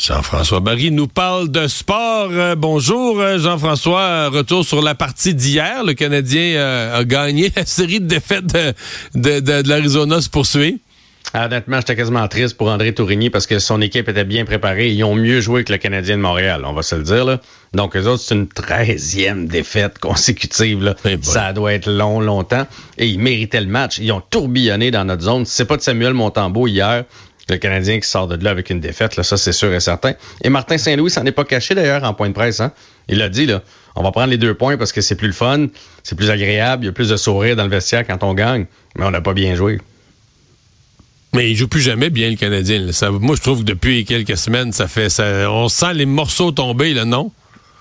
Jean-François Barry nous parle de sport. Euh, bonjour euh, Jean-François, retour sur la partie d'hier. Le Canadien euh, a gagné. La série de défaites de, de, de, l'Arizona se poursuit. Ah, honnêtement, j'étais quasiment triste pour André Tourigny parce que son équipe était bien préparée. Ils ont mieux joué que le Canadien de Montréal, on va se le dire. Là. Donc, eux autres, c'est une treizième défaite consécutive. Là. Ça doit être long, longtemps. Et ils méritaient le match. Ils ont tourbillonné dans notre zone. C'est pas de Samuel Montembeau hier le Canadien qui sort de là avec une défaite, là, ça c'est sûr et certain. Et Martin Saint-Louis s'en est pas caché d'ailleurs en point de presse. Hein? Il l'a dit, là, on va prendre les deux points parce que c'est plus le fun, c'est plus agréable, il y a plus de sourires dans le vestiaire quand on gagne, mais on n'a pas bien joué. Mais il joue plus jamais bien le Canadien. moi, je trouve que depuis quelques semaines, ça fait on sent les morceaux tomber, là, non?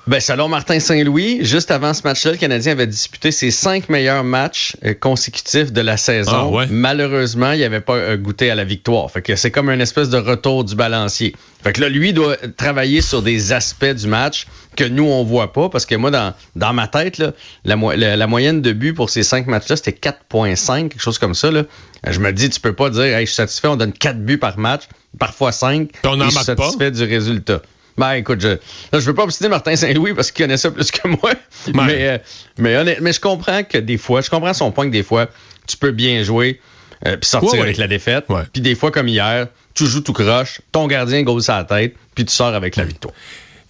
Ben, selon Martin Saint-Louis, juste avant ce match-là, le Canadien avait disputé ses cinq meilleurs matchs euh, consécutifs de la saison. Ah, Malheureusement, il n'avait pas euh, goûté à la victoire. Fait que c'est comme un espèce de retour du balancier. Fait que là, lui doit travailler sur des aspects du match que nous, on voit pas. Parce que moi, dans, dans ma tête, là, la, la, moyenne de but pour ces cinq matchs-là, c'était 4.5, quelque chose comme ça. Là. Je me dis, tu peux pas dire, hey, je suis satisfait, on donne quatre buts par match, parfois cinq, on et je suis satisfait du résultat. Ben, écoute, je, je veux pas obstiner Martin Saint-Louis parce qu'il connaît ça plus que moi. Mais, euh, mais, mais je comprends que des fois, je comprends son point que des fois, tu peux bien jouer euh, puis sortir avec la défaite. Puis des fois, comme hier, tu joues tout croche, ton gardien gauche à la tête, puis tu sors avec la victoire.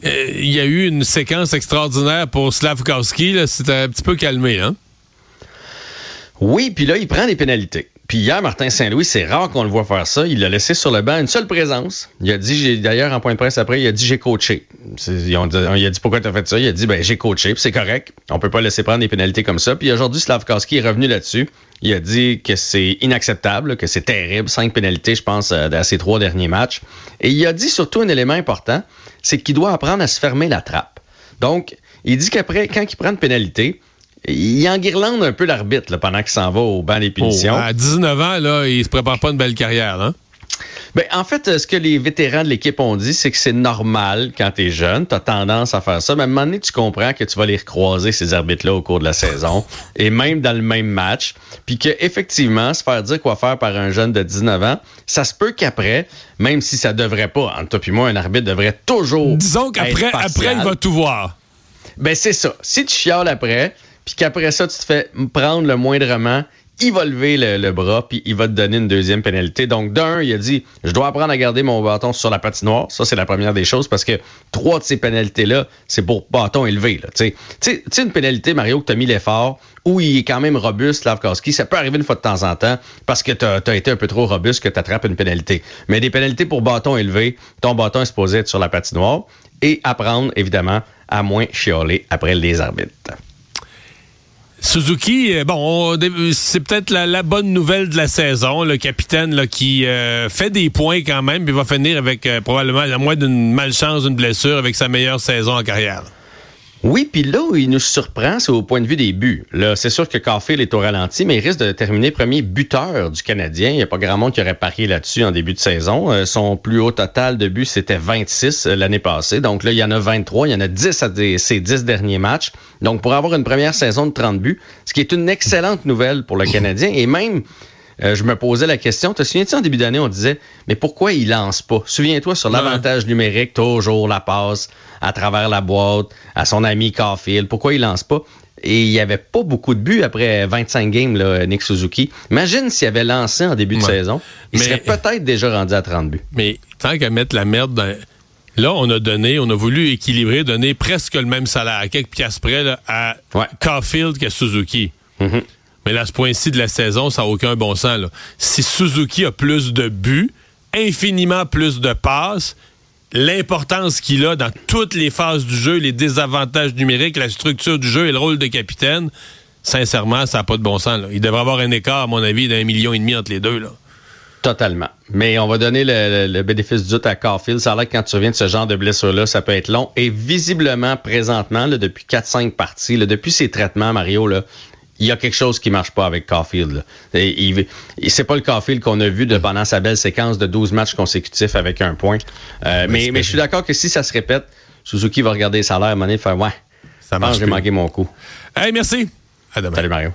Euh, il y a eu une séquence extraordinaire pour Slavkowski. C'était un petit peu calmé, hein? Oui, puis là, il prend des pénalités. Puis hier, Martin Saint-Louis, c'est rare qu'on le voit faire ça. Il l'a laissé sur le banc, une seule présence. Il a dit, d'ailleurs, en point de presse après, il a dit j'ai coaché. il a dit pourquoi tu as fait ça? Il a dit ben j'ai coaché, c'est correct. On peut pas laisser prendre des pénalités comme ça. Puis aujourd'hui, Slavkowski est revenu là-dessus. Il a dit que c'est inacceptable, que c'est terrible. Cinq pénalités, je pense, euh, dans ces trois derniers matchs. Et il a dit surtout un élément important, c'est qu'il doit apprendre à se fermer la trappe. Donc, il dit qu'après, quand il prend une pénalité, il enguirlande un peu l'arbitre pendant qu'il s'en va au banc des punitions. Oh, à 19 ans, là, il se prépare pas une belle carrière, hein? Ben, en fait, ce que les vétérans de l'équipe ont dit, c'est que c'est normal quand tu es jeune, tu as tendance à faire ça. Mais à un moment donné, tu comprends que tu vas les recroiser, ces arbitres-là, au cours de la saison, et même dans le même match. Puis qu'effectivement, se faire dire quoi faire par un jeune de 19 ans, ça se peut qu'après, même si ça devrait pas, entre toi et moi, un arbitre devrait toujours. Disons qu'après, après, il va tout voir. Ben, c'est ça. Si tu chiales après, puis qu'après ça, tu te fais prendre le moindrement, il va lever le, bras, puis il va te donner une deuxième pénalité. Donc, d'un, il a dit, je dois apprendre à garder mon bâton sur la patinoire. Ça, c'est la première des choses, parce que trois de ces pénalités-là, c'est pour bâton élevé. Tu sais, une pénalité, Mario, que tu as mis l'effort, où il est quand même robuste, Lavkowski, ça peut arriver une fois de temps en temps, parce que tu as, été un peu trop robuste que tu attrapes une pénalité. Mais des pénalités pour bâton élevé, ton bâton est supposé être sur la patinoire, et apprendre, évidemment, à moins chialer après les arbitres. Suzuki, euh, bon, c'est peut-être la, bonne nouvelle de la saison, le capitaine qui euh, fait des points quand même, puis va finir avec euh, probablement, à moins d'une malchance, d'une blessure, avec sa meilleure saison en carrière. Oui, puis là où il nous surprend, c'est au point de vue des buts. Là, c'est sûr que Caulfield est au ralenti, mais il risque de terminer premier buteur du Canadien. Il n'y a pas grand monde qui aurait parié là-dessus en début de saison. Euh, son plus haut total de buts, c'était 26 euh, l'année passée. Donc là, il y en a 23. Il y en a 10 à ces 10 derniers matchs. Donc pour avoir une première saison de 30 buts, ce qui est une excellente nouvelle pour le Canadien. Et même euh, je me posais la question. Te souviens-tu en début d'année, on disait, mais pourquoi il lance pas? Souviens-toi sur l'avantage numérique, toujours la passe à travers la boîte à son ami Caulfield. Pourquoi il lance pas? Et il n'y avait pas beaucoup de buts après 25 games, là, Nick Suzuki. Imagine s'il avait lancé en début de saison. Il serait peut-être déjà rendu à 30 buts. Mais tant qu'à mettre la merde dans... Là, on a donné, on a voulu équilibrer, donner presque le même salaire, à quelques piastres près, à Caulfield qu'à Suzuki. Mm-hmm. Mais là, à ce point-ci de la saison, ça n'a aucun bon sens. Si Suzuki a plus de buts, infiniment plus de passes, l'importance qu'il a dans toutes les phases du jeu, les désavantages numériques, la structure du jeu et le rôle de capitaine, sincèrement, ça n'a pas de bon sens. Il devrait avoir un écart, à mon avis, d'un million et demi entre les deux. Totalement. Mais on va donner le, bénéfice du doute à Caulfield. Ça a l'air que quand tu reviens de ce genre de blessure-là, ça peut être long. Et visiblement, présentement, depuis 4-5 parties, depuis ses traitements, Mario, là, il y a quelque chose qui marche pas avec Caulfield. C'est pas le Caulfield qu'on a vu de, pendant sa belle séquence de 12 matchs consécutifs avec un point. Euh, mais, mais je suis d'accord que si ça se répète, Suzuki va regarder les salaires et faire Ouais, ça marche. J'ai manqué mon coup. Hey, merci. À demain. Salut Mario.